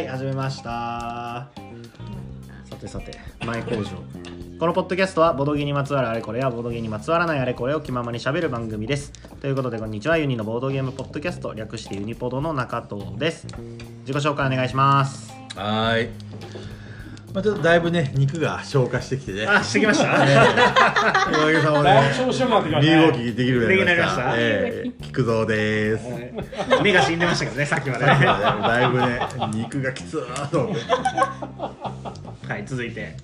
はい始めました。さてさて前工場。このポッドキャストはボドゲにまつわるあれこれやボドゲにまつわらないあれこれを気ままにしゃべる番組です。ということでこんにちは。ユニのボードゲームポッドキャスト略してユニポドの中藤です。自己紹介お願いします。はい。まあちょっとだいぶね肉が消化してきてね。あしてきました？ね。おかげさまで身動きできるようになりました。ええ菊蔵です。目が死んでましたけどねさっきまで。ね。だいぶね肉がきつーと思って。はい続いて。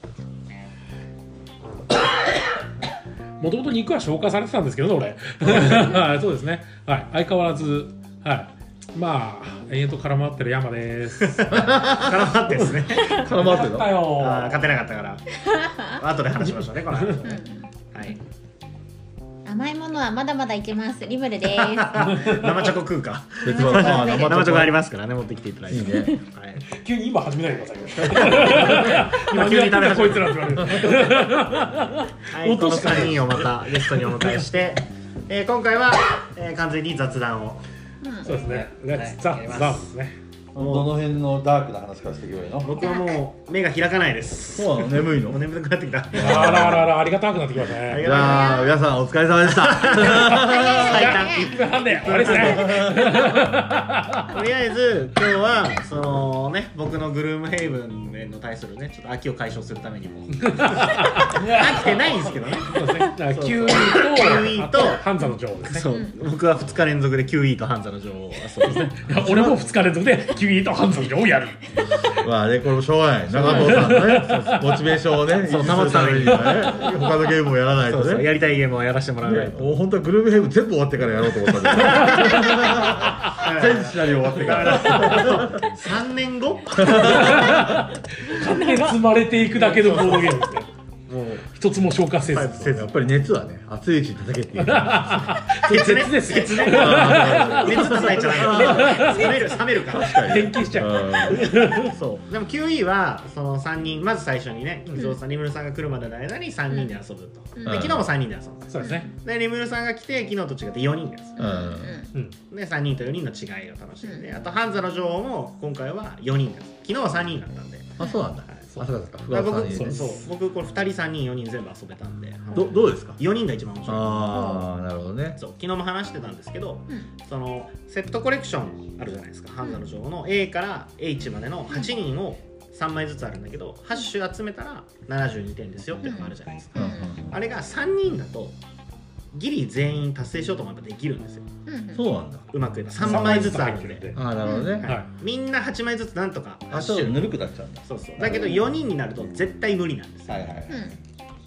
もともと肉は消化されてたんですけどね俺。はい そうですね。はい相変わらず。はいまあ延々と絡まってる山です。絡まってですね。絡まってるの？だよ。あー勝てなかったから。後で話しましょうねこの話はねはい。甘いものはまだまだいけます。リムルです。生チョコ食うか。別のあー生チョコありまますからね持ってきていただいて。いいね。はい。急に今始めないでください今急に食べ始めたこいつらって言われる。はい、この落とした3人をまたゲストにお迎えして、えー今回は、えー完全に雑談をそうですね。はい。ザザですねどの辺のダークな話からしていけばいいの？僕はもう目が開かないです。そうなの？眠いの？もうくなってきた。あらあらあらありがたくなってきましたね。じゃあ皆さんお疲れ様でした。最短1分半で終わりですねとりあえず今日はそのね僕のグルームヘイブンの対するねちょっと秋を解消するためにも。飽きてないんですけどね。9位とハンザの女王ですね。僕は2日連続で9位とハンザの女王そうですね。俺も2日連続で9君とハンズをやる。まあねこれもしょうがない。長藤さんのねモチベーションをねそう保つためにはね他のゲームをやらないとね。やりたいゲームをやらせてもらわないと、もう本当はグルームヘイブ全部終わってからやろうと思ったんだけど全シナリオ終わってから。3年後？金 積まれていくだけのボードゲームって。一つも消化せず。やっぱり熱はね熱いうちに叩けっていう。鉄ね鉄ですよ。鉄ね。熱叩いちゃダメ冷める冷めるから。変形しちゃう。うん。そう。でも QE はその3人まず最初にね伊蔵さんリムルさんが来るまでの間に3人で遊ぶと、うん。で昨日も3人で遊んだ。そうですね。でリムルさんが来て昨日と違って4人ですうん。うん。で3人と4人の違いを楽しんで、あとハンザの女王も今回は4人です昨日は3人だったんで。あそうなんだ。はいあそう。かそうか。だから僕ふわふわさんにね。そう僕これ2人3人4人全部遊べたんで。どどうですか？4人が一番面白い。ああなるほどね。そう昨日も話してたんですけど、うん。そのセットコレクションあるじゃないですか、ハンザの女王の。A から H までの8人を3枚ずつあるんだけど8種集めたら72点ですよっていうのがあるじゃないですか、うん。うん。あれが3人だとギリ全員達成しようと思えばできるんですよ。そうなんだ。うまく言えば。3枚ずつあるんで、ああなるほどね。はい。はい。みんな8枚ずつなんとか。8あちょっと種ぬるくなっちゃうんだ。そうそう。だけど4人になると絶対無理なんですよ、はいはい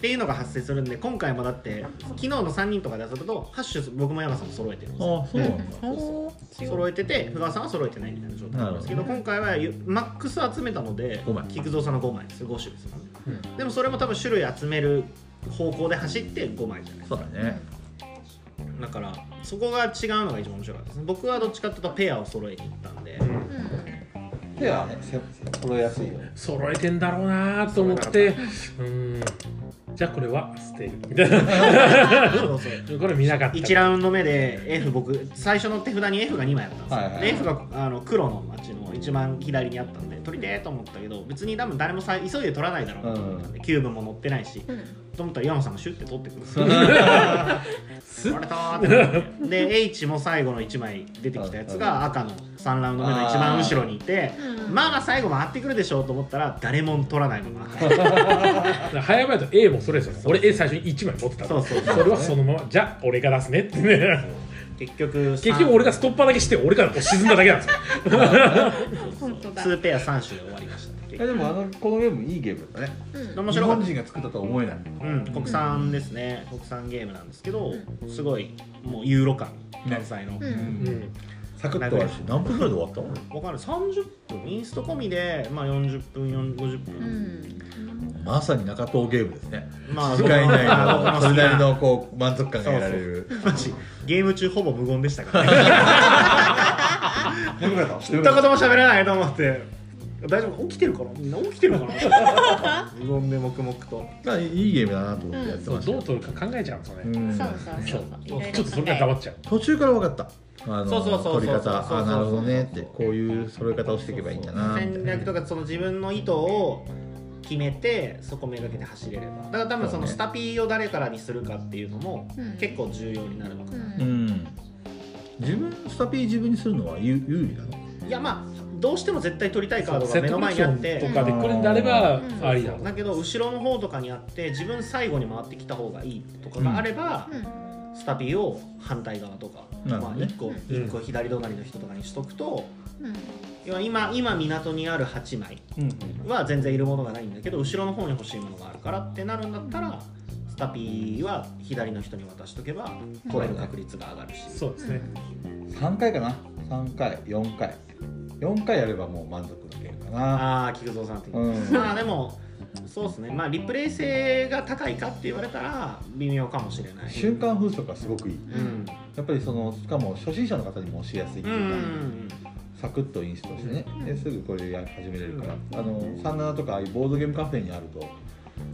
っていうのが発生するんで今回もだって昨日の3人とかで遊ぶと8種僕も山さんも揃えてるんですよ。ああそうなんだ。揃えてて不川さんは揃えてないみたいな状態なんですけど今回はゆマックス集めたので五枚。菊蔵さんの5枚ですよ。5種ですもんねうん。でもそれも多分種類集める方向で走って5枚じゃないですか。そうだねだからそこが違うのが一番面白かったですね。僕はどっちかっていうとペアを揃えに行ったんで、手はね揃えやすいよ。揃えてんだろうなと思ってうん。じゃあこれは捨てる。みたいなそうそう。これ見なかった。1ラウンド目で F 僕最初の手札に F が2枚あったんですよ、はいはい。で F があの黒の街の一番左にあったんで取りてーと思ったけど別に多分誰もさ急いで取らないだろうなと思ったんで、キューブも乗ってないし、と思ったら山さんがシュッて取ってくる。んですよ割れたーってなって。で H も最後の1枚出てきたやつが赤の3ラウンド目の一番後ろにいてうん。まあまあ最後回ってくるでしょうと思ったら誰も取らない まま赤早々と A もそれですよね俺 A 最初に1枚持ってたそうそうそう。それはそのまま。じゃあ俺が出すねってね結局結局俺がストッパーだけして俺からこう沈んだだけなんですよ。本当だ。2ペア3種で終わりましたえでもあのこのゲームいいゲームだね。日面白かった。本人が作ったとは思えない。うん、国産ですね。国産ゲームなんですけどすごいもうユーロ感満載の、うん。うんサクッと終わるし何分ぐらいで終わった？のわかる30分インスト込みで、まあ、40分4 50分、うん。まさに中東ゲームですね。まあ時間以内僕ののそれなりのこう満足感が得られる。マジゲーム中ほぼ無言でしたからね。よかった。一言も喋らないと思って。大丈夫？起きてるかな？みんな起きてるかな？無言で黙々と。まあいいゲームだなと思ってやってました。よどう取るか考えちゃうんですよねうん。そうそうそう。ちょっとそれが黙っちゃう。途中から分かったあのそうそうそうそう。取り方そうそうそうあなるほどね。ってこういう揃え方をしていけばいいんだな戦略とかその自分の意図を決めてそこめがけて走れれば。だから多分そのそうね。スタピーを誰からにするかっていうのもうん。結構重要になるのかな、うん。自分スタピー自分にするのは有有利なの？いやまあどうしても絶対取りたいカードが目の前にあって。ンとかで来るんであればうん。ありだ。とだけど後ろの方とかにあって自分最後に回ってきた方がいいとかがあれば、スタピーを反対側とか、まあ、なるほどね。1個一個左隣の人とかにしとくと、うん。要は今今港にある8枚は全然いるものがないんだけど後ろの方に欲しいものがあるからってなるんだったらスタピーは左の人に渡しとけば取れる確率が上がるし、そうですね。3回かな？3回4回。4回やればもう満足のゲームかな。ああ菊蔵さんって、うん。まあでもそうですね。まあリプレイ性が高いかって言われたら微妙かもしれない。瞬間風速がすごくいい。うん。やっぱりそのしかも初心者の方にも教えやすいっていうか、んサクッとインストしてね、うんですぐこれや始めれるから、あの37とかああいうボードゲームカフェにあると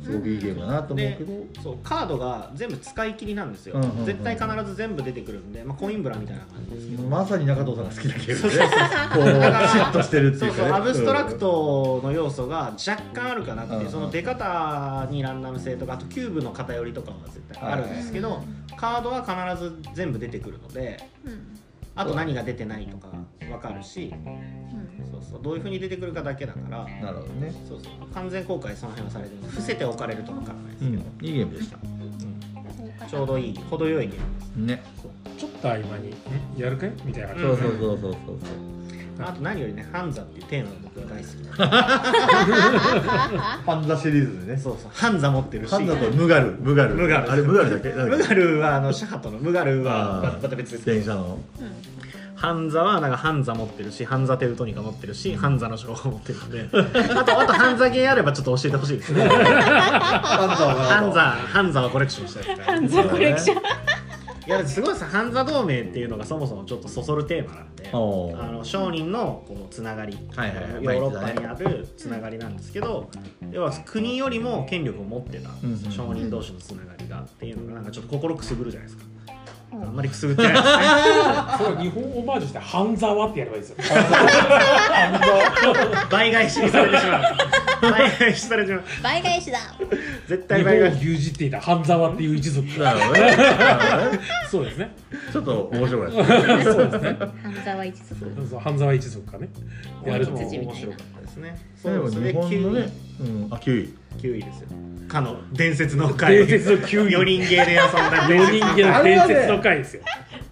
すごくいいゲームだなと思うけど、そうカードが全部使い切りなんですよ、うんうんうん絶対必ず全部出てくるんで、まあ、コインブラみたいな感じですけど、まさに中藤さんが好きなゲームでそうそうとしてるってそいううか、ね、そうアブストラクトの要素が若干あるかなっていう、うんうん。その出方にランダム性とかあとキューブの偏りとかは絶対あるんですけど、カードは必ず全部出てくるのであと何が出てないとか分かるし。そうそう。どういうふうに出てくるかだけだから。うんなるほどね、そうそう。完全公開その辺はされてる。伏せておかれると分からないですけど、いいゲームでした。ちょうどいい程よいゲームです。ね、ちょっと合間に。ん。やるかい？みたいな感じ。そうそうそうそうそうあと何よりねハンザっていうテーマが僕は大好き。でパンダシリーズでね。そうそう。ハンザ持ってるし。パンダとムガル。ムガル。ムガル。あれムガルだっけ？ムガルはあのシャハトのムガルはまた別ですけど電車の。ハンザはなんかハンザ持ってるしハンザテウトニカ持ってるしハンザの称号持ってるので。あとあとハンザゲーあればちょっと教えてほしいですね。パンダハンザハンザはコレクションしたいですからハンザコレクションいやすごいさハンザ同盟っていうのがそもそもちょっとそそるテーマなんであの商人のこうつながり、はいはいはい。ヨーロッパにあるつながりなんですけど、要は国よりも権力を持ってたうん。商人同士のつながりがっていうのがなんかちょっと心くすぐるじゃないですか、あんまりくすぐってないですね。それは日本オマージュして半沢ってやればいいですよ。倍返しにされてしまう。倍返しされてしまう。倍返しだ。絶日対倍返し。本を牛耳っていた半沢っていう一族。そうですね。ちょっと面白かったそうですね。半沢一族。そう半沢一族がねやるとも羊みたいな面白かったですね。でもそれ日本のね9うんあ9位位9位ですよ。かの伝説の回伝説の9位4人芸で遊んだ4人間の伝説の回ですよ。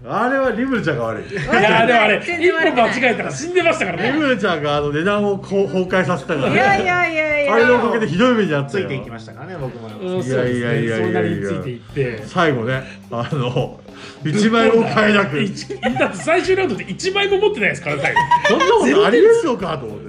あれはリムルちゃんが悪い。リいやーでもあれ全 一歩間違えたら死んでましたからね。ムルちゃんがあの値段をこう崩壊させたからいやいやいやいや。あれのおかげでひどい目にあったよ。ついていきましたからね僕も。いやいやいやいやついていって最後ねあの1枚も買えなく。一だって最終ラウンドで1枚も持ってないですから最後。そんなことありえるのかと思って。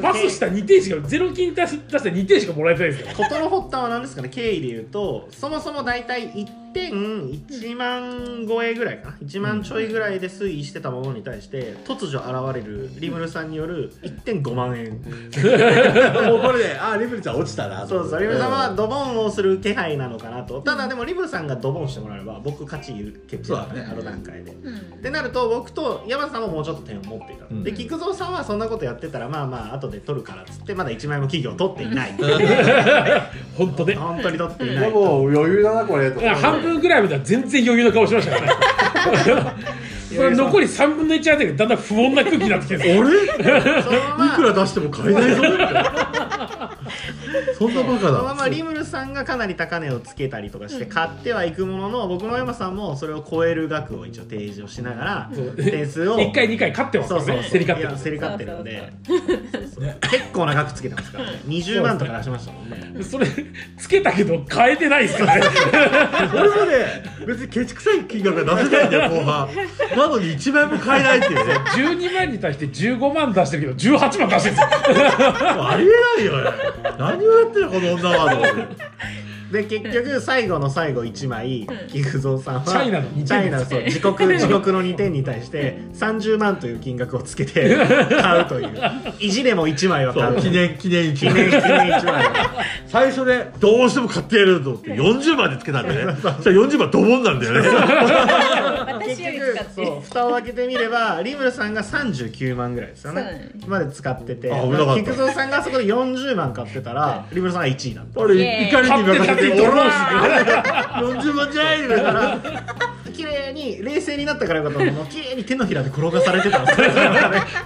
パスした2点しかゼロ金出し出して2点しかもらえてないですよ。事の発端は何ですかね？経緯で言うとそもそも大体1点1万超えぐらいかな。1万ちょいぐらいで推移してたものに対して突如現れるリムルさんによる1.5万円。もうこれであリムルちゃん落ちたなそうそうリムルさんはドボンをする気配なのかなと。ただでもリムルさんがドボンしてもらえば僕勝ち決定そうだね。あの段階で。うん。ってなると僕と山田さんももうちょっと点を持っていた、うん。で菊蔵さんはそんなことやってたらまあまあ後で取るからっつってまだ1枚も企業取っていない。本当ね。本当に取っていないでも余裕だなこれと半分ぐらいまでは全然余裕の顔しましたからね。れ残り3分の1あたりがだんだん不穏な空気になってきてる。んですよ俺そのまま。いくら出しても買えないぞ。ってそんなバカそのまだまリムルさんがかなり高値をつけたりとかして買ってはいくものの僕も山さんもそれを超える額を一応提示をしながら点数を。1回2回勝ってますそうそう。からね競り勝っていやます競り勝ってるんで。結構な額つけてますからね。20万とか出しましたもんね。それつけたけど変えてないですからね。俺もね別にケチくさい金額が出せないんだよ後半なのに1枚も買えないっていうね。12万に対して15万出してるけど18万出してる。んですよありえないよね。何をやってるこの女はと思ってで結局最後の最後1枚菊蔵さんはチャイナの2点チャイナのそう自国自国の2点に対して30万という金額をつけて 買うという。意地でも1枚は買そう。う記念記念記念記念1枚。を 最初ねどうしても買ってやると思って40万でつけたんだよね。そしたら40万ドボンなんだよね。私より使って。そう蓋を開けてみればリムルさんが39万ぐらいですよね。ねまで使ってて。菊蔵さんがそこで40万買ってたら リムルさんが1位だった。俺怒りに任せて俺は40万じゃないだから綺麗に冷静になったからよかったの も綺麗に手のひらで転がされてたんですよ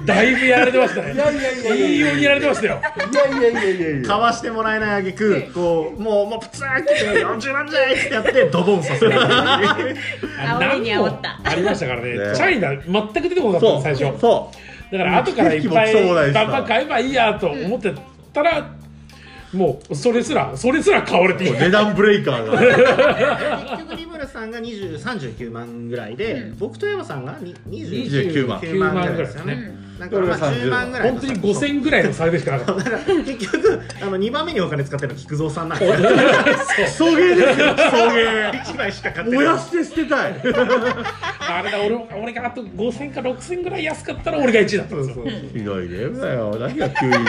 だいぶやられてましたね。いやいやいやいやいいようにやられてましたよ。いやいやいやいやいや。かわしてもらえないあげくこうもうもうプツンって40万じゃいってやって ドボンさせる煽りに煽った。ありましたからね。ね。チャイナ全く出てこなかった最初。そう。だから後からいっぱいバンバン買えばいいやと思ってたらもうそれすらそれすら買われていい値段ブレイカーが結局リムルさんが20 39万ぐらいで、うん。僕と山さんがに29万。29万。ぐらいですよね、うんなんかまあ俺が30 10万ぐらいの本当に5000ぐらいの差でしかなかっだから結局あの2番目にお金使ってるのは菊蔵さんなんで。すよクソゲーです。よクソゲー1枚しか買ってない。燃やして捨てたいたあれだ俺俺があと5000か6000ぐらい安かったら俺が1位だったんですよ。ひどいゲームだよ何が9位だよ。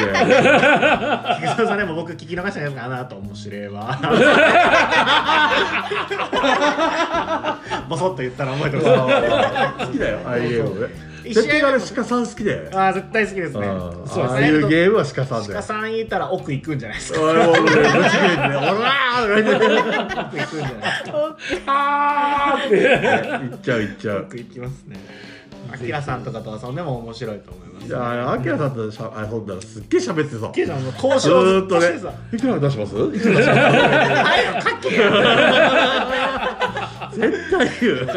菊蔵さんでも僕聞き逃したやつかなと面白いわ。ボソッと言ったら覚えてます好きだよああいうゲーム一絶対あれ鹿さん好きだよね。ああ絶対好きですね。うん。そうですああいうねゲームは鹿さんだよ。鹿さん言ったら奥行くんじゃないですか。俺も俺ぶち切れてね「おらー!」とか。言って奥行くんじゃないですか。あーって行っちゃう行っちゃう奥行きますねアキラさんとか。と遊んでも面白いと思いますいやアキラさんとしゃ遊んだらすっげえ喋ってさ交ず渉ーっとねずっとしていくら出しますいくら出しますはいよ書けよ絶対言ういや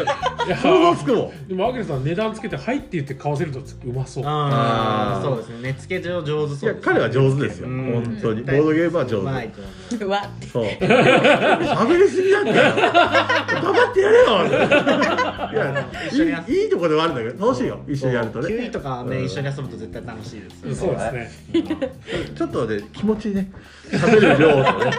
想像つくもんでもアキラさん値段つけて「はい」って言って買わせるとうまそう。ああそうですね。値付け上上手そういや彼は上手ですよ。うん。本当に。ボードゲームは上うまい手と思う。うわってそう。喋りすぎなんだよ。頑張ってやれよいや一緒にやいいとこではあるんだけど楽しいよ。一緒にやるとね。キウイとかねうん。一緒に遊ぶと絶対楽しいですそうですね。ちょっとね気持ちね 喋る量とね。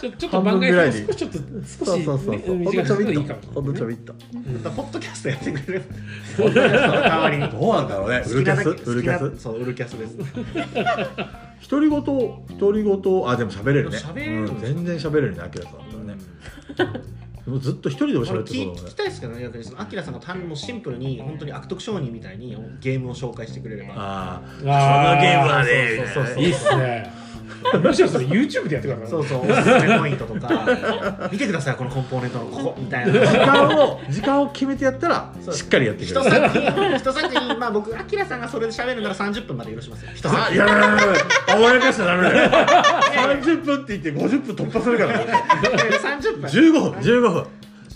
ちょちょっと番外編少しちょっと少しそうそうそうほんのちょびっと。ほんのちょびっと。またポッドキャストやってくれる。ポッドキャストの代わりに。どうなんだろうね。ウルキャスウルキャス。そうウルキャスです。独り言独り言あでも喋れるね。喋れるうん全然喋れるねアキラさんだったらね もうずっと一人でも俺喋って聞きたいですけどね逆にそのアキラさんが単にもうシンプルに本当に悪徳商人みたいにゲームを紹介してくれれば。ああこのゲームはねいいっすねむしろそれ YouTube でやってください。そうそう。おすすめポイントとか。見てくださいこのコンポーネントのここみたいなあ時間を時間を決めてやったらしっかりやってく一れる作品一作品まあ僕アキラさんがそれで喋るなら30分まで許しますよ。一作品あいやいやい。や甘やかしちゃダメだよ。30分って言って50分突破するから。ね30分。15分15分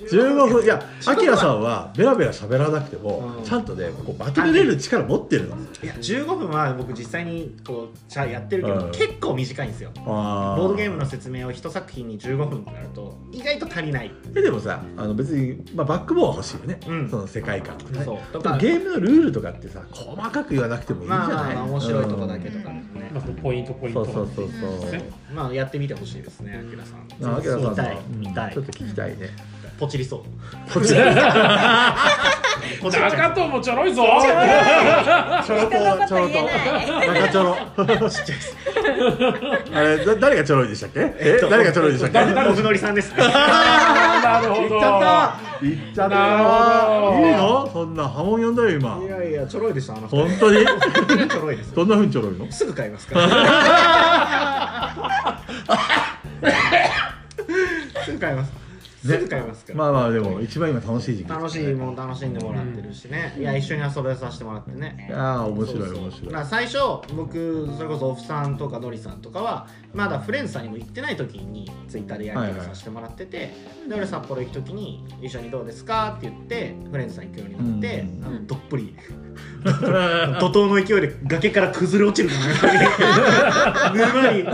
15分いやアキラさんはベラベラ喋らなくても、うん。ちゃんとねこうまとめれる力持ってるの。いや15分は僕実際にこうじゃあやってるけど、うん。結構短いんですよ。あボードゲームの説明を一作品に15分となると意外と足りない。えでもさあの別に、まあ、バックボーンは欲しいよね、うん。その世界観とかね。そう。とでもかゲームのルールとかってさ細かく言わなくてもいいんじゃまあない、まあ面白いとこだけとかですねまあ、そのポイントポイントそうそうそうそう、ね。まあやってみてほしいですねアキラさん。あアキラさんの。見たいうん見たい。ちょっと聞きたいねポチりそう。こちらポチっちゃ中藤もちょろいぞ。ちょろと人のことちょろ言えないと中ちょろあれだ誰がちょろいでしたっけ？え？誰がちょろいでしたっけ？うおふのりさんです。ねなるほど言っちゃった。言っちゃった。いいの？そんな波紋呼んだよ今。いやいやちょろいでしたあの人。本当に？ちょろいですどんなふうにちょろいの？すぐ買いますから。すぐ買いますすぐ買いますから、まあまあでも一番今楽しい時期ね。楽しいもん楽しんでもらってるしね、いや一緒に遊べさせてもらってね。いやー面白い面白い。最初僕それこそオフさんとかドリさんとかはまだフレンズさんにも行ってない時にツイッターでやり取りさせてもらってて、で俺札幌行く時に「一緒にどうですか?」って言ってフレンズさん行くようになって、うん。あのどっぷり 怒涛の勢いで崖から崩れ落ちる 沼に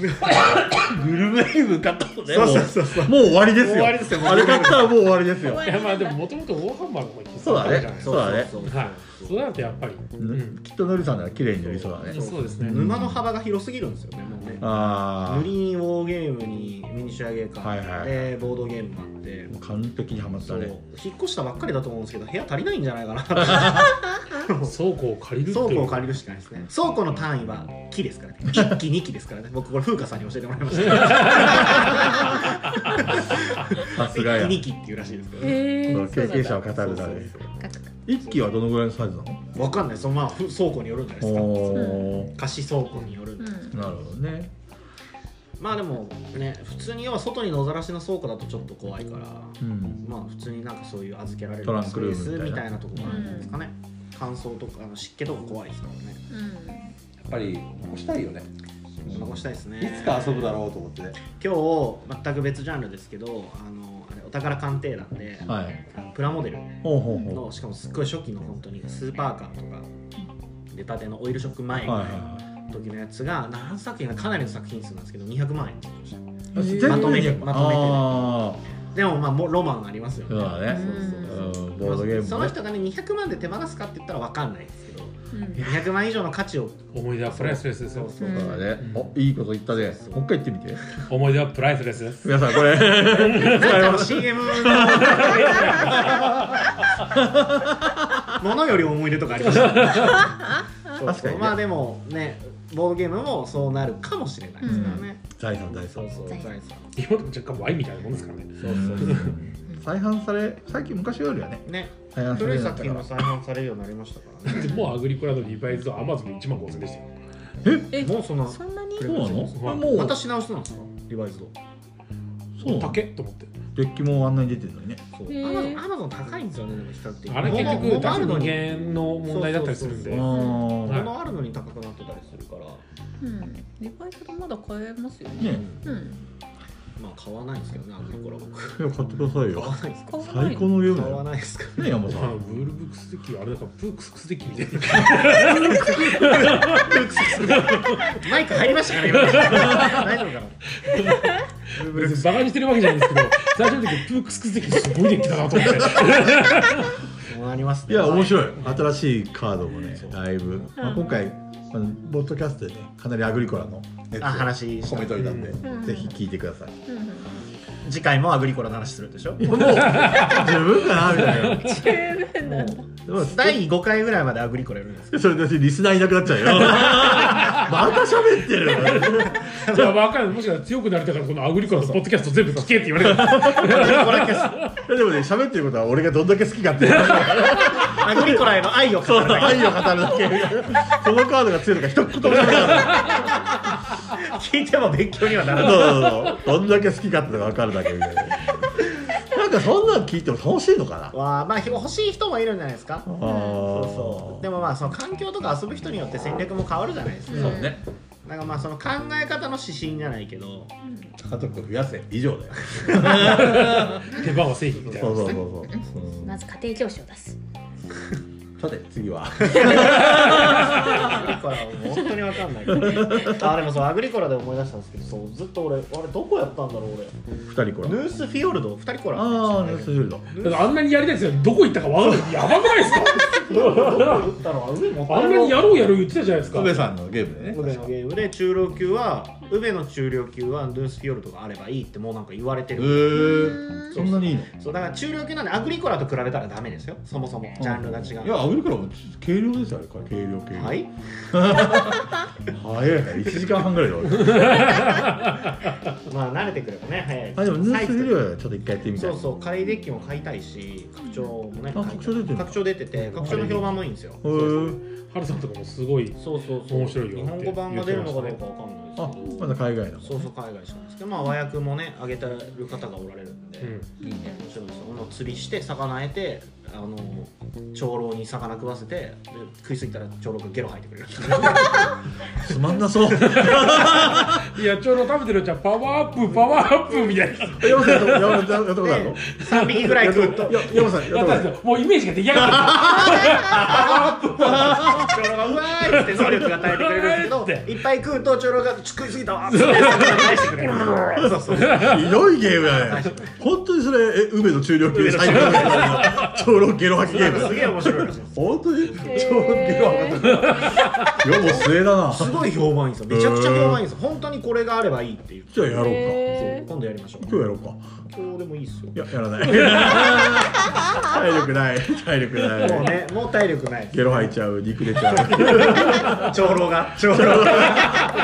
グルメに向かったのねそうそうそうそうもう終わりですよ。もう終わりですよあれ買ったらもう終わりですよ。いやまあでももともとウォーハンマーの方にそうだね。そうだねそうかはい。そうなるとやっぱり、うん。きっとのりさんなら綺麗に塗りそうだね。そうですね。沼の幅が広すぎるんですよねもうね。あ塗りにウォーゲームにミニシュアゲーカはいはいーでボードゲームもあって。あ完璧にはまったそう。ね引っ越したばっかりだと思うんですけど部屋足りないんじゃないかな 倉庫を借りるっていう。倉庫を借りるしかないですね。倉庫の単位は木ですからね。1期2期ですからね。僕これ風花さんに教えてもらいました。さすがや。1期2期っていうらしいですけどね。えー経験者は語るだねそうそうそう。一機はどのぐらいのサイズなの？わかんないそのまあふ倉庫によるんじゃないですか。お貸し倉庫による。んでうん。ーなるほどね。まあでもね普通に要は外に野ざらしの倉庫だとちょっと怖いからうん。まあ普通になんかそういう預けられるトランクルームスペースみみたいなところなんじゃないですかね乾燥とかあの湿気とか怖いですからね。うん。やっぱり残したいよね。残したいですね。いつか遊ぶだろうと思って。ね今日全く別ジャンルですけどあのあれお宝鑑定団で、はい。あのプラモデルほうほうほのしかもすっごい初期の本当にスーパーカーとか出たてのオイルショック前ぐらい。の時のやつが何作品かかなりの作品数なんですけど200万円まとめてでまとめてでもまあもうロマンありますよね。ボードゲームね。その人がね200万で手放すかって言ったら分かんないですけど。うん。200万以上の価値を思い出はプライスレスですよ。そうそうそうだね。おいいこと言ったね。もう一回言ってみて。思い出はプライスレスです。皆さんこれ。なんかの CM のもの より思い出とかありましたね。そう確かにね。まあでもねボードゲームもそうなるかもしれない。ですからね、財産財産。そうそう。財産。財産今の若干ワインみたいなもんですからね。そうそう再販され最近昔よりはねね再販され古いるようになったから作品も再販されるようになりましたからねもうアグリコラのリバイズはアマゾンで1万5000でしたよえもうそん。なそん。なにそうなのもうまた品薄なん。ですかリバイズドそう竹と思って。デッキもあんなに出てるのにね。そう。アマゾンアマゾン高いんですよねでも比較的。あれ結物局出す物あるの問題だったりするんで。物あるのに高くなってたりするから。うん。リバイスドまだ買えますよね。ね。うんまあ買わないんですけどねアグリコラ僕。買ってください買よわないですか買わない最高のゲームだ買わよないですかね山さん。のブールブックスデッキはあれだからブックスデッキみたいなマイク入りましたかね今。大丈夫かな。別にバカにしてるわけじゃないんですけど最初の時ブックスデッキすごいデッキだなと思って。ありますね。いや面白い。は新しいカードもねだいぶ、まあ、今回あのボッドキャストでねかなりアグリコラのやつをあ話込めといたんで、うん。ぜひ聞いてください、次回もアグリコラの話するでしょ？もう十分かなみたいな。十分なんだ第5回ぐらいまでアグリコラやるんですそれでリスナーいなくなっちゃうよ。また喋ってる。じゃあもしかしたら強くなりたからこのアグリコラのポッドキャスト全部聞けって言われる。でもね喋ってることは俺がどんだけ好きかっていう。アグリコラへの愛を語るだけ。愛を語るだけ。そのカードが強いのか一言もない。聞いても勉強にはならそうない。そうそうどんだけ好きかってのが分かるだけみたいななんかそんなん聞いても楽しいのかな？わあまあ欲しい人もいるんじゃないですか。そうそう。でもまあその環境とか遊ぶ人によって戦略も変わるじゃないですか、そうね。なんかまあその考え方の指針じゃないけど。家族増やせ。以上だよ。手番は製品みたいな。そうそうそうそう、うん。まず家庭教師を出す さて次は。アグリコラは本当にわかんないあでもそうアグリコラで思い出したんですけどそうずっと俺あれどこやったんだろう俺。二人コラ。ヌースフィヨルド？二人コラ。ああネスフィールド。だからあんなにやりたいですよ。どこ行ったか分かんない。やばくないですか？どこ打ったの？あんなにやろうやろう言ってたじゃないですか。宇部さんのゲームでね。宇部のゲームで中量級は宇部の中量級はヌースフィヨルドがあればいいってもうなんか言われてへるーそんなにいいの？そうだから中量級なんでアグリコラと比べたらダメですよそもそも。ジャンルが違う。いやアグリコラも軽量ですよあれこれ軽量軽量はい。早いね。1時間半ぐらいで終わる。まあ慣れてくればね早い。あでもヌースフィールドドはちょっと一回やってみたい。そうそう仮デッキも買いたいし拡張もね拡張出てる拡張出てて拡張の評判もいいんですよ。ハルさんとかもすごいそうそうそう。面白いよ日本語版が出るのかどうかわかんないあまだ海外の？そうそう海外しかないですけどまあ和訳もね上げてる方がおられるんで、うん。いいね。面白いですよ。あの釣りして魚得てあの長老に魚食わせてで食いすぎたら長老がゲロ吐いてくれる。つまんなそう。いやちょうど食べてるうちはパワーアップパワーアップみたいな。山さんやったやったやったことあるの？3匹ぐらい食うと。や山さんやったやことある？もうイメージが出来上がって長老がうわーって能力が与えてくれるんですけどいっぱい食うと長老が食いすぎたわって魚返してくれる。そうそうひどいゲームだね本当にそれえ梅の中量級最高長老ゲロ吐きゲーム。すげえ面白い本当に？長老ゲロ吐き世も末だな。すごい評判いいんですよ。めちゃくちゃ評判いいんですよ。本当にこれがあればいいっていう。じゃあやろうか。へ今度やりましょう。今日やろうか今日でもいいっすよ。いややらない。体力ない。体力ない。もうねもう体力ないゲロ吐いちゃう肉出ちゃう。長老が。長老。が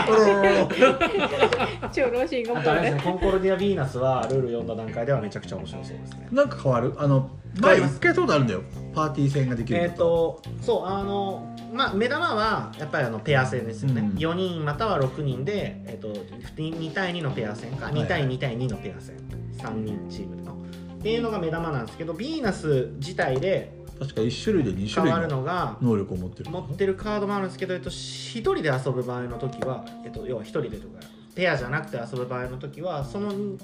超老人があとあれですねコンコルディア・ヴィーナスはルール読んだ段階ではめちゃくちゃ面白そうですね。なんか変わる？あの前一回そうだあるんだよ。パーティー戦ができるえっ、とそうあのまあ目玉はやっぱりあのペア戦ですよね、うん。4人または6人で、えっと 2, 対2のペア戦か。2対2対2のペア戦、3人チームのっていうのが目玉なんですけどヴィーナス自体で確か1種類で2変わる種類ののが能力を持ってる。持ってるカードもあるんですけど、えっと、1人で遊ぶ場合の時は、えっと、要は1人でとかペアじゃなくて遊ぶ場合の時はその 2,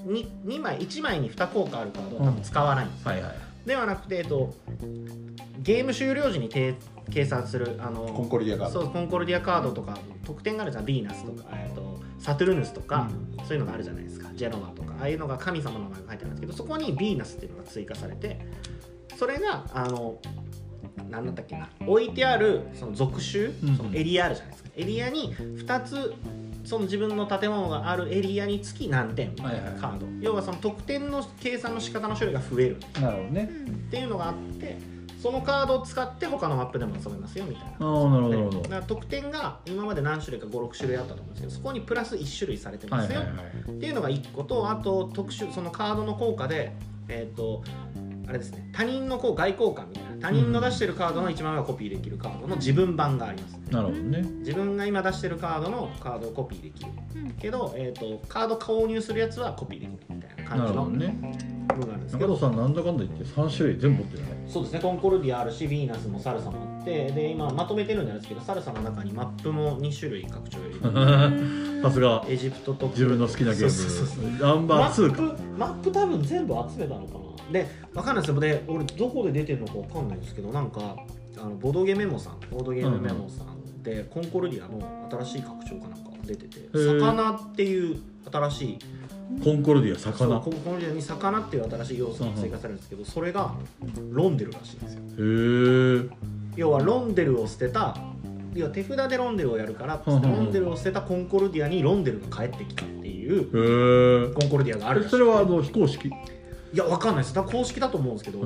2枚1枚に2効果あるカードは多分使わないんですよ、はいはい。ではなくて、えっと、ゲーム終了時に定計算するあのコンコルディアカード。そうコンコルディアカードとか得点があるじゃんヴィーナスとか、えっと、サトゥルヌスとか、そういうのがあるじゃないですか。ジェノバとか。ああいうのが神様の名前が書いてあるんですけどそこにヴィーナスっていうのが追加されてそれがあの何だったっけな。置いてあるその属種、うん。そのエリアあるじゃないですか。エリアに2つその自分の建物があるエリアにつき何点みたいなカード、要はその得点の計算の仕方の種類が増える。なるほどね。っていうのがあってそのカードを使って他のマップでも遊べますよみたいな。ああなるほどだから得点が今まで何種類か56種類あったと思うんですけどそこにプラス1種類されてますよ、っていうのが1個とあと特殊そのカードの効果でえっ、とあれですね。他人のこう外交換みたいな。他人の出してるカードの1枚はコピーできるカードの自分版がありますなるほどね。自分が今出してるカードのカードをコピーできる。けど、えー、とカード購入するやつはコピーできるみたいななる感じの部ほどね。分があるんですけど。中田さんなんだかんだ言って3種類全部持ってるねそうですね。コンコルディアあるしヴィーナスもサルサもあってで今まとめてるんですけどサルサの中にマップも2種類拡張入れてさすが。エジプトと自分の好きなゲそうそうそうームナンマバー2か。ップマップ多分全部集めたのかなでわかんないですよ。で俺どこで出てるのかわかんないんですけどなんかあのボードゲメモさんボードゲームメモさんで、コンコルディアの新しい拡張かなんかが出ててー。魚っていう新しいコンコルディア魚。コンコルディアに魚っていう新しい要素が追加されるんですけどそれがロンデルらしいんですよ。へえ要はロンデルを捨てた要は手札でロンデルをやるからロンデルを捨てたコンコルディアにロンデルが帰ってきたっていうコンコルディアがあるそれはあの非公式いやわかんないです。多分公式だと思うんですけど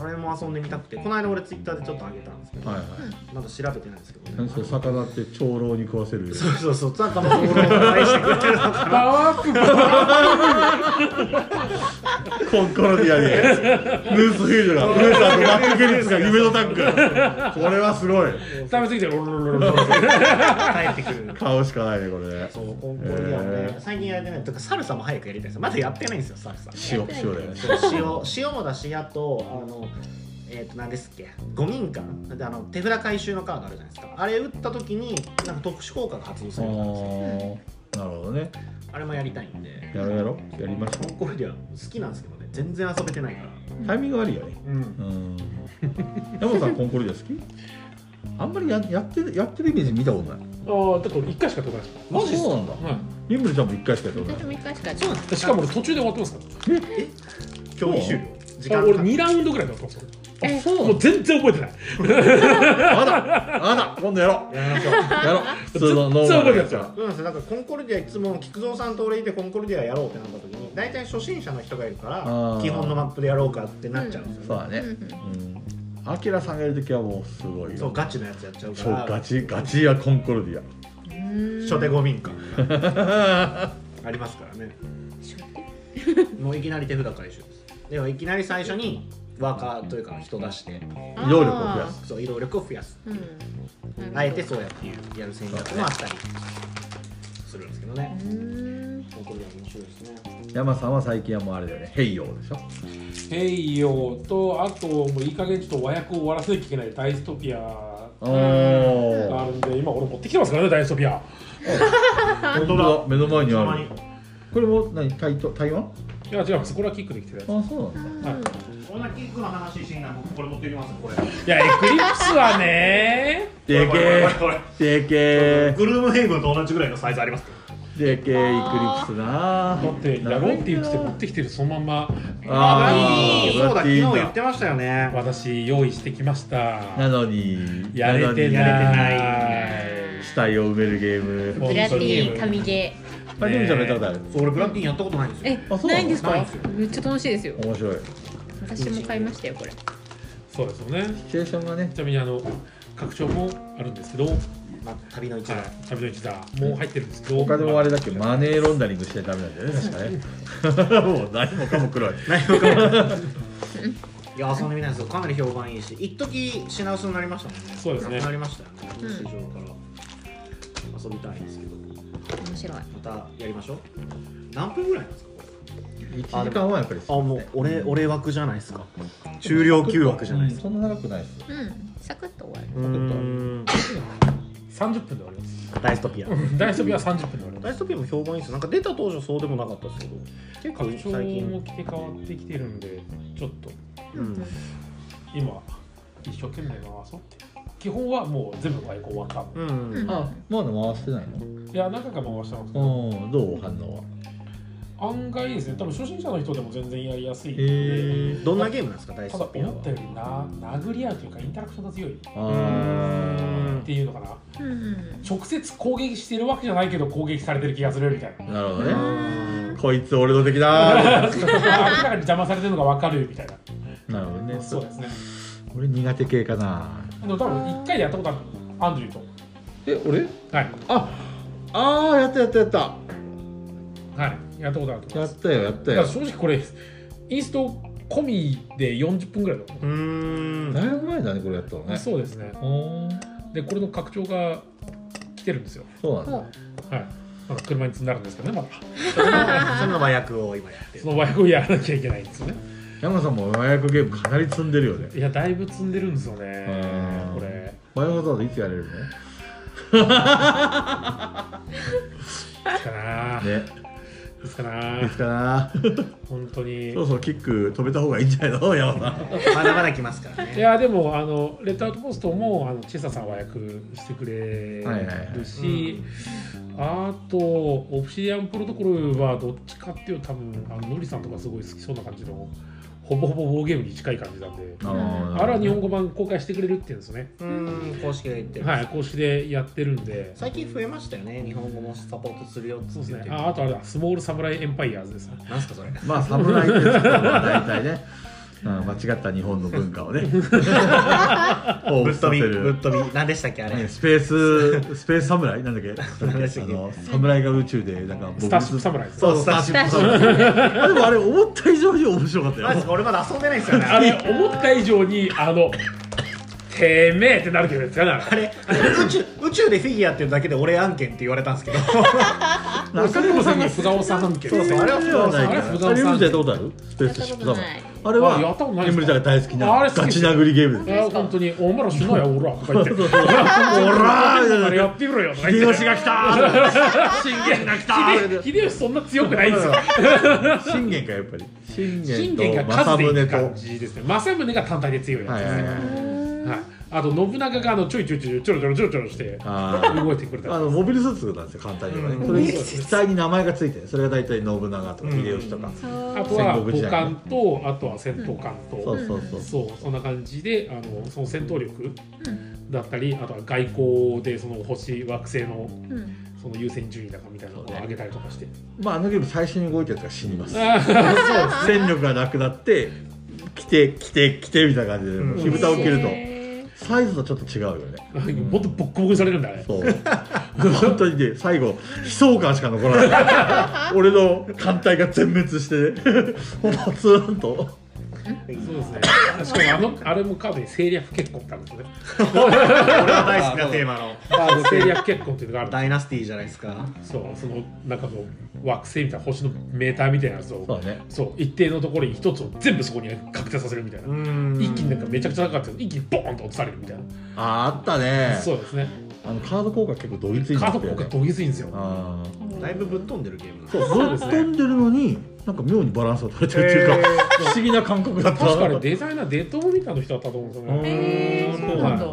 あれも遊んでみたくてこの間俺ツイッターでちょっと上げたんですけど、はいはい。まだ調べてないんですけど、何それ魚って長老に食わせる。そうそうそうなんかもう俺を愛してくれてる。コンコルディアに。ヌースフィールドがヌーさんとマック・ゲリッツが夢のタッグこれはすごい。プ食べ過ぎてロロロロロロ帰ってくる。買うしかないねこれね。そうコンコルディアもね、へー最近やってないとかサルサも早くやりたいですまだやってないんですよサルサ。塩塩だ塩塩もだしあとあのえっ、と何ですっけ？五民間であの手札回収のカードあるじゃないですか。あれ打った時になんか特殊効果が発動あするようになるんですなるほどね。あれもやりたいんで。やろうやろう。やりましょコンコルディア好きなんですけどね。全然遊べてないから。うタイミング悪いよね。うん。うん。山本さんコンコルディア好き？あんまりややってるやってるイメージ見たことない。ああだから1回しか飛ばない。マジっすか？そうなんだ。はリンブルちゃんも1回しかやったこと私ないも一回しかそうなんです。いしかも俺途中で終わってますから。競技終了？時間か2ラウンドぐらいで終わってますえあそう。もう全然覚えてない。あだあだ。今度やろう。やりましょう。やろう。普通のノーマル全然覚えてないですよそうなんですよだからコンコルディアいつも菊蔵さんと俺いてコンコルディアやろうってなった時に大体初心者の人がいるから基本のマップでやろうかってなっちゃうんですよ、ねそうだね。うん。うんアキラさんがいるときはもうすごいよ。そうガチのやつやっちゃうかそうらガチガチやコンコルディア。うん。初手五民間ありますからね。初手？もういきなり手札回収ではいきなり最初にワーカーというか人出して移動力を増やす。そう移動力を増やす。うん。あえてそうやっていうやる戦略もあったりするんですけどね。うん。コンコルディア面白いですね。山さんは最近はもうあれだよね。ヘイヨーでしょ。ヘイヨーとあともういい加減ちょっと和訳を終わらせなきゃいけないダイストピアおがあおるんで今俺持ってきてますからねダイストピア。本当だ。目の前にある。これも何？台湾？いや違います。これはキックできてるやつ。あそうなんだ。はい。こんなキックの話しない僕これ持ってきますこれ。いやエクリプスはね。でけえ。これでけえ。グルームヘイブンと同じぐらいのサイズあります。でけえイクリプスな。だってやろうって言ってて持ってきてるそのまんま。あー。そうだ昨日言だってましたよね。私用意してきました。なのに。やれてない。なのに。やれてない。死体を埋めるゲーム。ブラッディ神ゲあリムちゃんもやったことある俺ブラッディンやったことないんですよ。ーえあそうなの？ないんですか？ないんですよ。めっちゃ楽しいですよ。面白い。私も買いましたよこれ。そうですよね。シチュエーションがね。ちなみにあの拡張もあるんですけど、はい、まあ、旅の一座。旅の一座も入ってるんですけど。他でもあれだっけ？マネーロンダリングしちゃダメなんだよね確かね。もう何もかも黒い。何もかもい。や遊んでみないですよかなり評判いいし一時品薄になりましたもんね。そうですね。なくなりましたよねうん。市場から。遊びたいんですけど面白い。またやりましょう。何分ぐらいなんですか？1時間はやっぱりあもう俺俺枠じゃないですか。終了9枠じゃないですか。そんな長くないですうん。サクッと終わる。うーん30分で終わります。ダイストピア。大ストビは30分で終わります。ダイストピアも評判いいですなんか出た当初そうでもなかったですけど結構最近も来て変わってきてるんでちょっと。うん。今一生懸命回そうって基本はもう全部ワイコンわかんないうん。うん。あまだ回してないいや何回か回してますけど。のうん。どう反応は？案外ですね。多分初心者の人でも全然やりやすいんで。へえどんなゲームなんですか？ダイスただトピアは思ったよりな殴り合うというかインタラクションが強い。っあていうのかな。うんうん。直接攻撃してるわけじゃないけど攻撃されてる気がするみたいな。あなるほどね。うん。こいつ俺の敵だー。明らかに邪魔されてるのが分かるみたいな。なるほどね。そうですね。俺苦手系かなでも多分1回でやったことある。アンドリューと。え俺？はい。ああーやったやったやった。はい。やったことあるとやったよやっただからよ正直これインスト込みで40分ぐらいだと思う。ーん。だいぶ前だねこれやったのう、ねそうですね。おーでこれの拡張が来てるんですよ。そうなんだ。ほはい。なんか車に積んであるんですけどねまだ。それのそれの和訳を今やってる。その和訳をやらなきゃいけないんですよね。山さんも和訳ゲームかなり積んでるよね。いやだいぶ積んでるんですよねうんこれ和訳だといつやれるいつかな、のね。いつかな。いつかな。本当に。そろそろキック止めた方がいいんじゃないの？山さんまだまだ来ますからいねやでもあのレッドアウトポストもあのチェサさん和訳してくれるし、あとオプシディアンプロトコルはどっちかっていうと多分あのノリさんとかすごい好きそうな感じのほぼほぼウォーゲームに近い感じなんで、あれは日本語版公開してくれるっていうんですよね、うん公式が言って。るはい公式でやってるんで。最近増えましたよね。日本語もサポートするよってそうですね。ああとあれだ。スモールサムライエンパイアーズです。ねなんすかそれ。まあ侍って言ったら大体ね、うん、間違った日本の文化をね。ぶっ飛びぶっ飛び。何でしたっけあれ？ねスペーススペース侍？なんだっけ？侍。が宇宙でなんかスタップサムライですそうスターシップ侍。あでもあれ思った以上に面白かったよ。俺まだ遊んでないんですよね。あれ思った以上にあのてめえってなるけどですかねあれあれ宇宙宇宙でフィギュアっていうだけで俺案件って言われたんですけど。中山さんが菅生さんなんけどそうそうあれはではないあれから不動産あれ読んでやったことある？スペースシップ侍あれあやはったことないですか？エムリタが大好き。なガチ殴りゲームいです。や本当に「お前らしないやおら」とか言って「そうそうそう。おらーみたいなあれやってみろよ」とか言って秀吉が来たー 信玄が来たー秀秀吉そんな強くないんですよ。信玄かやっぱり。信信玄と玄が数でい政宗とじですね政宗が単体で強いやつですねはいあと信長があのちょいちょいちょいちょろちょろちょろちょろして動いてくれた。あのモビルスーツなんですよ簡単に言えばね、うん。それに名前がついてる。それが大体信長とか秀吉とか、あとは戦国時代母艦とあとは戦闘艦と、そう。そうそうそう。そんな感じであのその戦闘力だったりあとは外交でその星惑星のうん。その優先順位だかみたいなのを上げたりとかして、まああのゲーム最初に動いたやつが死にます。戦力がなくなって来て来て来てみたいな感じで、うん。火蓋を切ると。へサイズとちょっと違うよね。もっとボッコボコにされるんだね。そう。本当にね最後悲壮感しか残らない。俺の艦隊が全滅してポツンとそうですね。しかもあのあれもカードに政略結婚ってあるんですね。俺は大好きなテーマの。カード政略結婚っていうのがあるダイナスティじゃないですか。そうその中の惑星みたいな星のメーターみたいなやつをそうだね。そう一定のところに一つを全部そこに確定させるみたいな、ん。一気になんかめちゃくちゃ高かったけど一気にボーンと落とされるみたいな、あーあったね。そうですね。あのカード効果結構どぎついんカードですよ。ね効果どぎついんですよ。だいぶぶっ飛んでるゲームそうそうですねぶっ飛んでるのになんか妙にバランスを取れてるっていうか、不思議な感覚だった。確かにデザイナーデッドモミターの人だったと思うんですよね。えー、そうなんだ。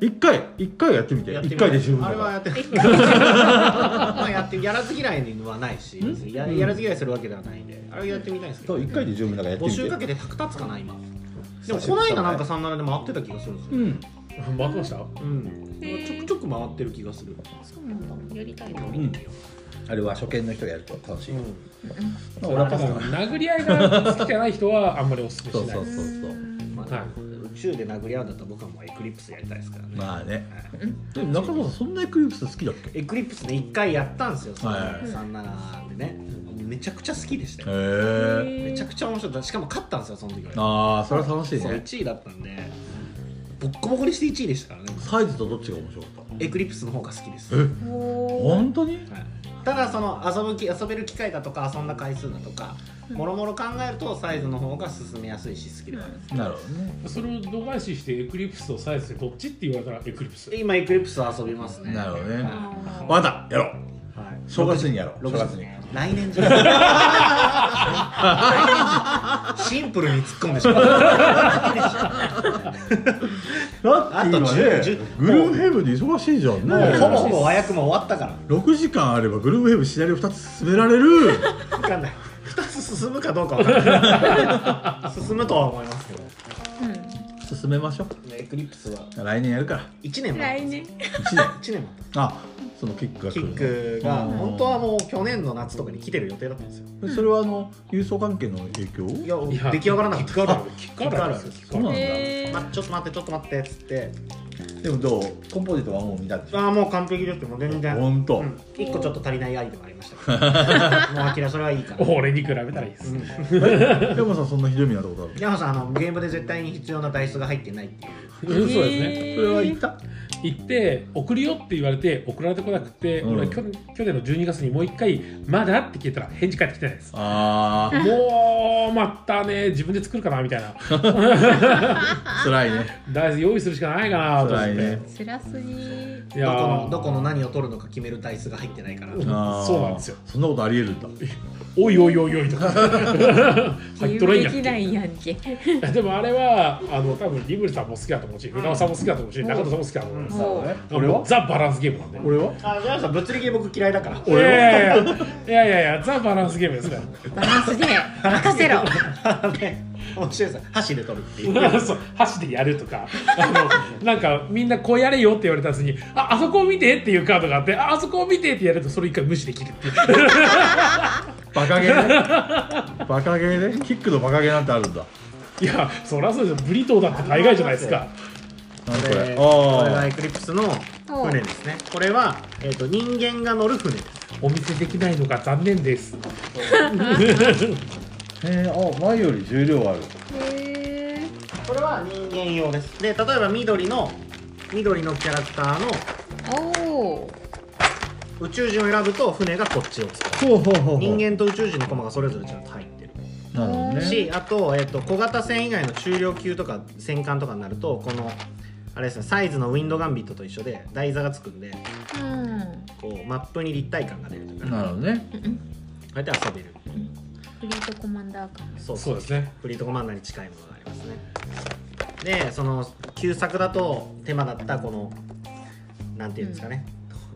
一回一回やってみて。一回で十分だから。あれはやって まあやってやらず嫌いにはないしややらず嫌いするわけではないんであれやってみたいんですけど。一回で十分だからやって募みて。集かけて100立つかな今。でもこの間なんか37で回ってた気がするんですよ。うん。回ってました？うん。ちょくちょく回ってる気がする。そうなんだ。やりたいな。う。んあれは初見の人がやると楽しい、うん。まあ俺はパスタ殴り合いが好きじゃない人はあんまりおすすめしない。そうそうそうまあはい。宇宙で殴り合うんだったら僕はもうエクリプスやりたいですからね。まあね。はいでも中野さんそんなエクリプス好きだっけ？エクリプスで1回やったんですよ、そのはい。37でね、めちゃくちゃ好きでしたよ。へえめちゃくちゃ面白かったしかも勝ったんですよその時は。ああそれは楽しいそうね1位だったんで。ボッコボコにして1位でしたからね。サイズとどっちが面白かっエクリプスの方が好きです、たえ本当に？はいただその遊ぶき遊べる機会だとか遊んだ回数だとかもろもろ考えるとサイズの方が進めやすいし好きではあるん。ですなるほどね。それを度外視してエクリプスとサイズでどっちって言われたらエクリプス。今エクリプスは遊びますね。なるほどね。はわかった。やろう。いはい。正月にやろう。6正月に来年じゃ来年 シンプルに突っ込んでしまったラッキーはあとね。10グルームヘブンで忙しいじゃんもうねほぼほぼ和訳も終わったから。6時間あればグルームヘブンシナリオ2つ進められる。分かんない。2つ進むかどうか分かんない。進むとは思いますけど。うん。進めましょエクリプスは。う来年やるから。1年も来年。1年。1年もあそのキックが来キるックがうん。本当はもう去年の夏とかに来てる予定だったんですよ。それはあの郵送関係の影響？いやいや出来上がらなかった。キックあるキックあるそうなんだ。へーまちょっと待ってちょっと待ってっつって。でもどう？コンポジットはもう見たでしょ？ああもう完璧ですよもう全然。本当？うん。一個ちょっと足りないアイテムありました。け どもうアキラそれはいいから。俺に比べたらいいです、うん。山さんそんなひどい目なったことある？山さんあのゲームで絶対に必要なダイスが入ってないっていう。う んそうですね。それは言った行って送るよって言われて送られてこなくて、うん。俺去去年の12月にもう一回「まだ?」って聞いたら返事返ってきてないです。ああもうまたね。自分で作るかなみたいな。辛いね。大豆用意するしかないかなと思って、辛いね。辛すぎ。いやどこのーどこの何を取るのか決めるダイスが入ってないから。そうなんですよ。そんなことありえるんだ。おいおいおいおいとか。入っとらんやんけ。できないやんけ。でもあれはあの多分リブルさんも好きだと思うし船尾さんも好きだと思うし中田さんも好きだと思う、もう。俺は？ザ・バランスゲームなんで。俺は？あ山さん物理ゲー僕嫌いだから。いやいやいやいやいやいやザ・バランスゲームですから。バランスで任せろ。ね 面白いです。箸で取るっていう。そう箸でやるとか。あのなんかみんなこうやれよって言われたやつにああそこを見てっていうカードがあってああそこを見てってやるとそれ一回無視できるっていう。バカゲーね。バカゲーね。キックのバカゲーなんてあるんだ。いやそりゃそうですよ。ブリトーだって大概じゃないですか。何これ？これがあエクリプスの船ですね。これは、えー、と人間が乗る船です。お見せできないのが残念です。あへえあ前より重量ある。へえこれは人間用です。で例えば緑の緑のキャラクターのおお宇宙人を選ぶと船がこっちを使う。ほうほうほうほう。人間と宇宙人の駒がそれぞれちゃんと入ってる。なるほどね。しあと,、えっと小型船以外の中量級とか戦艦とかになるとこのあれですねサイズのウィンドガンビットと一緒で台座がつくんでうん。こうマップに立体感が出るというか。こなるほどね。うやって遊べる。フリートコマンダー感。そうそう。ですね。フリートコマンダーに近いものがありますね。でその旧作だと手間だったこのなんていうんですかね、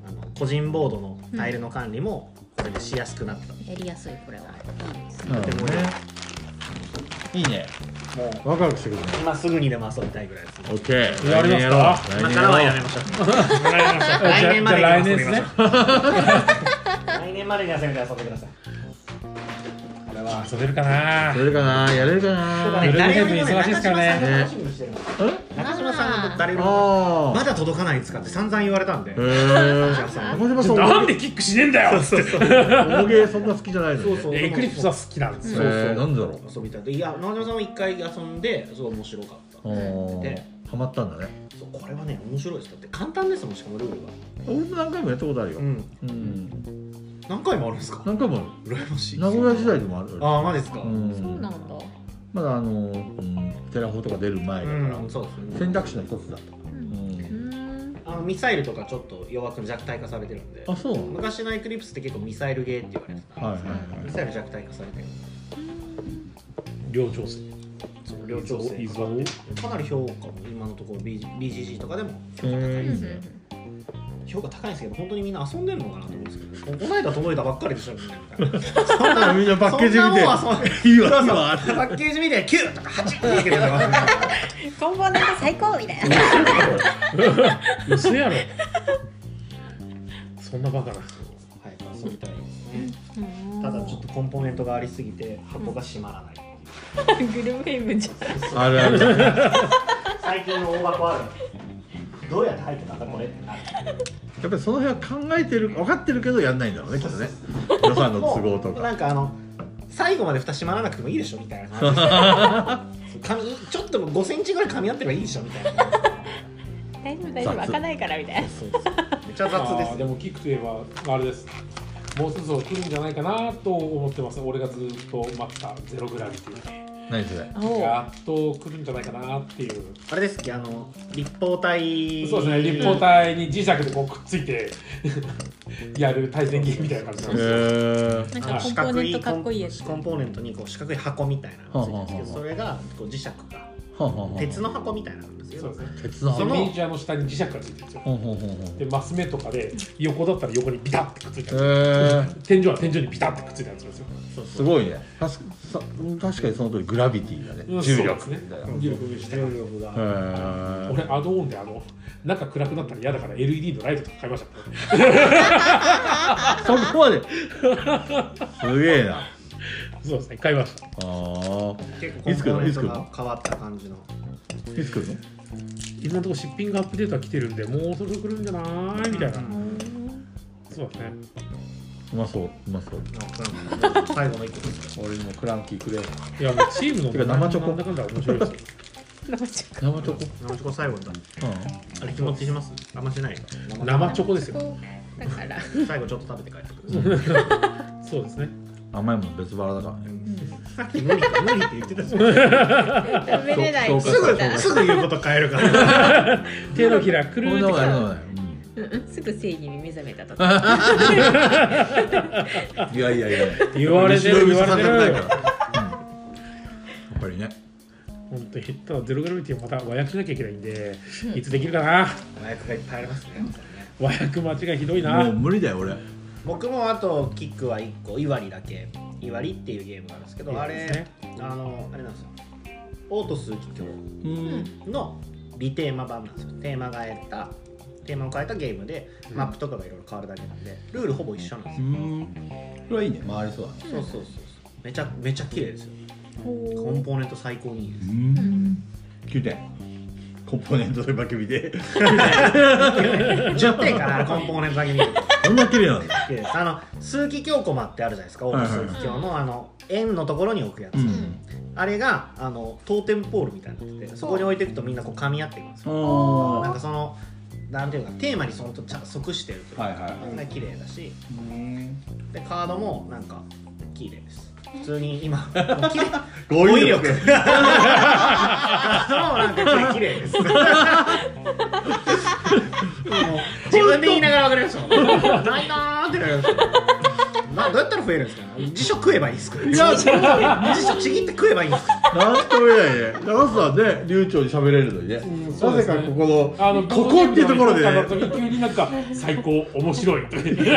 あの個人ボードのタイルの管理もこれでしやすくなった、やりやすいこれは。いいですね。なるほどね。いいねもう。ワクワクしてくるね今すぐにでも遊びたいぐらいですね。オッケーやりますか？今からはやめましょう。来年まで来年ですね来年までにはせめて遊んでください。これは遊べるかな。やれるかな？やれるかな？忙しいですからね中島さんが楽しみにしてる。のさんが誰もあまだ届かないんですかって散々言われたんで。中島さんなんでキックしねえんだよって。おもげそんな好きじゃないのそうそう。エクリプスは好きなんですよ、なんでだろ遊びたい。でいや中島さんも一回遊んでそう面白かった。でハマったんだね。そうこれはね面白いです。だって簡単ですもんしかもルールが俺も何回もやったことあるよ。何回もあるんですか？何回もある。羨ましい。名古屋時代でもある。ああマジですか。うん。そうなんだまだあの、うん、テラフォとか出る前だから、うんそうですね。選択肢の一つだった、ううん。んあのミサイルとかちょっと弱く弱体化されてるんで。あそう昔のエクリプスって結構ミサイルゲーって言われてた、はいはいはい。ミサイル弱体化されてる。寮長生その両調整かなり評価も今のところ B- BGG とかでも評価高いへで。すー評価高いんですけど本当にみんな遊んでるのかなと思うんですけどこの間届いたばっかりでしょみんなみたいな。そんなのみんなパッケージ見てそんなもん遊んでいいわいいわパッケージ見て9とか8って言うけどコンポーネント最高みたいな嘘やろそんなバカなはい遊びたいですねただちょっとコンポーネントがありすぎて箱が閉まらない、グルメイブンじゃんあるある最近の大箱あるどうやって入ってたんだこれってなる。やっぱりその辺は考えてる分かってるけどやんないんだろうねきっとね。予算の都合とか。なんかあの最後まで蓋閉まらなくてもいいでしょみたいな感じ ちょっと5センチぐらい噛み合ってればいいでしょみたいな。大丈夫大丈夫。開かないからみたいな。そうそうめっちゃ雑ですでもキックといえばあれです。もうそろそろ来るんじゃないかなと思ってます。俺がずっと待ったゼログラビティ何それやっと来るんじゃないかなっていう。あれですっけ？あの立方体そうですね。立方体に磁石でこうくっついて やる対戦ゲームみたいな感じなんですよ。へなんかはいコンポーネントかっこいいやつ。コンポーネントにこう四角い箱みたいなのがついてるんですけどそれがこう磁石が鉄の箱みたいなのなんですけどそうですね鉄の箱。でミニチュアの下に磁石がついてるんですよ。でマス目とかで横だったら横にビタッてくっついてあるへ天井は天井にビタッてくっついてあるんですよ。すごいね。確かにその通りグラビティだね。うん。重力そうですね。みたいな重力重視重力がへ俺アドオンであの中暗くなったら嫌だから LED のライトとか買いました。そこまで。すげえなそうですね買いましたあー結構コンポーネントが変わった感じのいつ来るの今のところシッピングアップデートは来てるんでもうそろそろ来るんじゃないみたいなそうですねうまそううまそう最後の一個です俺にもクランキーくれいやもうチームのてか生チョコなんだかんだ面白いですよ生チョコ生チョコ最後だうんあれ気持ちしますあんましない生チョコですよだから最後ちょっと食べて帰ってくるそうですね甘いもの別腹だからね。さっき無理無理って言ってたじゃん。食べれない。そうすぐすぐ言うこと変えるから。手のひらくこるーってすぐ正義に目覚めたとうんいやいやいや。言われてる言われてる。やっぱりね。本当にただゼログラビティをまた和訳しなきゃいけないんで、いつできるかな？麻薬がいっぱいありますね。和訳間違いひどいな。もう無理だよ俺僕もあとキックは1個いわりだけ。いわりっていうゲームがあるんですけどあれあのあれなんですよ。オート数奇鏡うんのリテーマ版なんですよ。テーマが変えたテーマを変えたゲームでマップとかがいろいろ変わるだけなんでルールほぼ一緒なんですよ、うん。これはいいね。回りそうだね。そうそうそうめちゃめちゃ綺麗ですよ。コンポーネント最高にいいです。うん。9点コンポーネントでバケビで10点かなコンポーネントだけ見るとこんな綺麗なんだ。綺麗です。あの数奇鏡コマってあるじゃないですか。オート数奇鏡のあの円のところに置くやつ、うん。あれがあのトーテムポールみたいになっててそこに置いていくとみんなこう噛み合っていくんですよなんかそのなんていうかテーマにそのとちゃんと即してるというか、はいはいはい。みんな綺麗だし。うん。でカードもなんか綺麗です普通に今。もう綺麗語彙力。カードもなんか綺麗です。も う自分で言いながら分かりましたないなーってなりましたなどうやったら増えるんですか？辞書食えばいいですか？いや辞書ちぎって食えばいいんですか？なんとも言えない。ね長さはね流暢に喋れるのにね。なぜかここのあのここっていうところでね。ね急になんか最高面白いと綺麗です。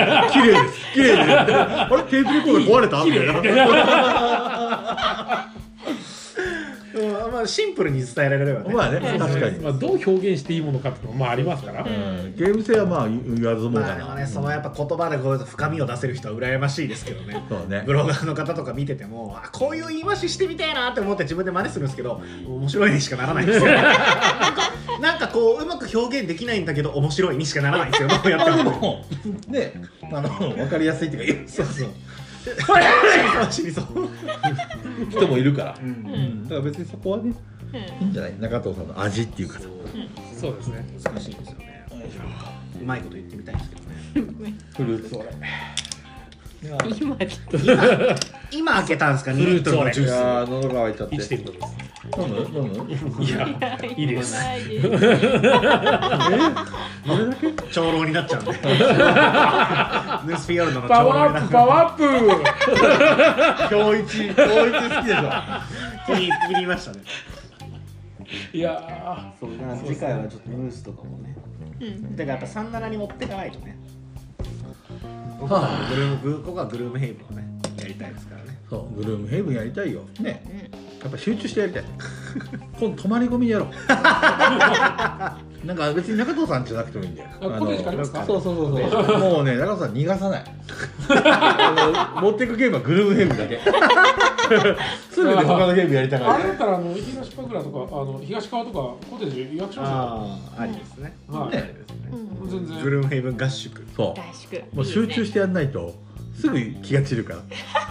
綺麗で。すあれテープレコーダー壊れた？みたいなうんまあシンプルに伝えられればね。まあね確かに。まあ、どう表現していいものかっていうのもまあありますから、うん。ゲーム性はまあ言わずもまがな。あでもねそのやっぱ言葉でこう深みを出せる人は羨ましいですけどね。そうね。ブロガーの方とか見ててもあこういう言い回ししてみたいなって思って自分で真似するんですけど面白いにしかならないんですよなんかなんかこううまく表現できないんだけど面白いにしかならないんですよ。どうやってももね。あの分かりやすいっていうかそうそう死にそう人もいるから、うん。うん、だから別にそこはねいいんじゃない？中藤さんの味っていうかさ。そうですね。難しいんですよね。うまいこと言ってみたいですけどね。フルーツオレ今今今開けたんですか？2リットルのジュいース。やー喉乾いちゃって。1.5度です。飲む？飲む？いやいいです。ないです。え？あれだけ？長老になっちゃうんで。ヌースフィヨルドの長老になっワーアップ。今日一今日一好きでしょ。気に気に入りましたね。いやそうだから次回はちょっとムースとかもね。うん。だからやっぱ37に持っていかないとね。僕はグルームグルームヘイブンをねやりたいですからねそう。グルームヘイブンやりたいよ。ね。うん。やっぱ集中してやりたい。今度泊まり込みでやろう なんか別に中藤さんじゃなくてもいいんだよ。あコテージ借りますか？そうそうそうそう。もうね中藤さん逃がさない。あの持っていくゲームはグルームヘイブンだけ。すぐね他のゲームやりたがる。あれだったらあの東神楽とかあの東川とかコテージ予約しますよああありですね。はい。ね。全然。グルームヘイブン合宿。そ合宿。うもう集中してやんないとすぐ気が散るから。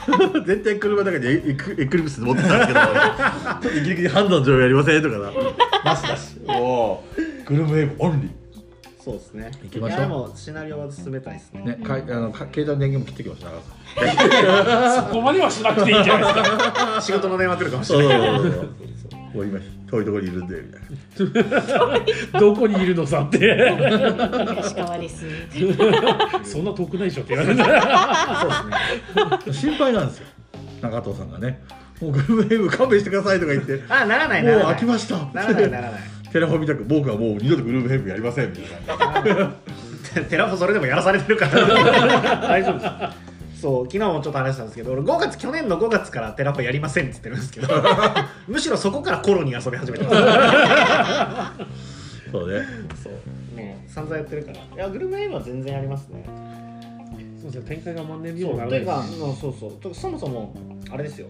絶対車の中にエエクエクリプス持ってたんですけどちょっとギリギリ判断上やりません？とかなバスだし。もうグルームヘイブンオンリそうですね。行きましょう。いやでもシナリオは進めたいですね。ーねかあのか携帯の電源も切ってきましたそこまではしなくていいんじゃないですか。仕事の電話来るかもしれない。そうそうそう。もう今遠いところにいるんで。みたい。などこにいるのさって。東川ですそんな遠くないでしょって言われる。そうですね。心配なんですよ。中藤さんがねもうグルメヘイブン勘弁してくださいとか言って。あならないもうならない。飽きました。ならないならない。テレフォン見たく僕はもう二度とグループヘイブンやりませんみたいな テテラフォそれでもやらされてるから。大丈夫です。そう昨日もちょっと話したんですけど俺5月去年の5月からテラフォやりませんって言ってるんですけど。むしろそこからコロに遊び始めたんです。そうね。そう。ね散々やってるから。いやグルメエイブは全然やりますね。そうですね展開が万年にもならないし。うんそうそう。とそもそもあれですよ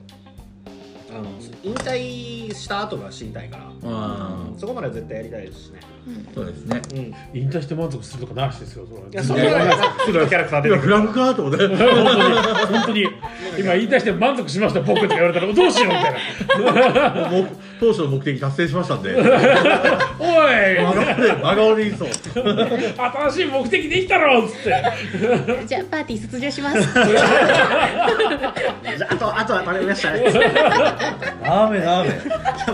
あの引退した後が知りたいから。あそこまでは絶対やりたいですしね。あそうですね。うん。い引退して満足するとかなしですよそれは。やそれはキャラクター出て。くる今フラグかと思って。本当に。本当に。今引退して満足しました僕って言われたらどうしようみたいな。もう当初の目的達成しましたんで。おい。真顔で真顔でいいそう新しい目的できたろっつって。じゃあパーティー卒業します。じゃああとあとは頼みましたね。ダメダメ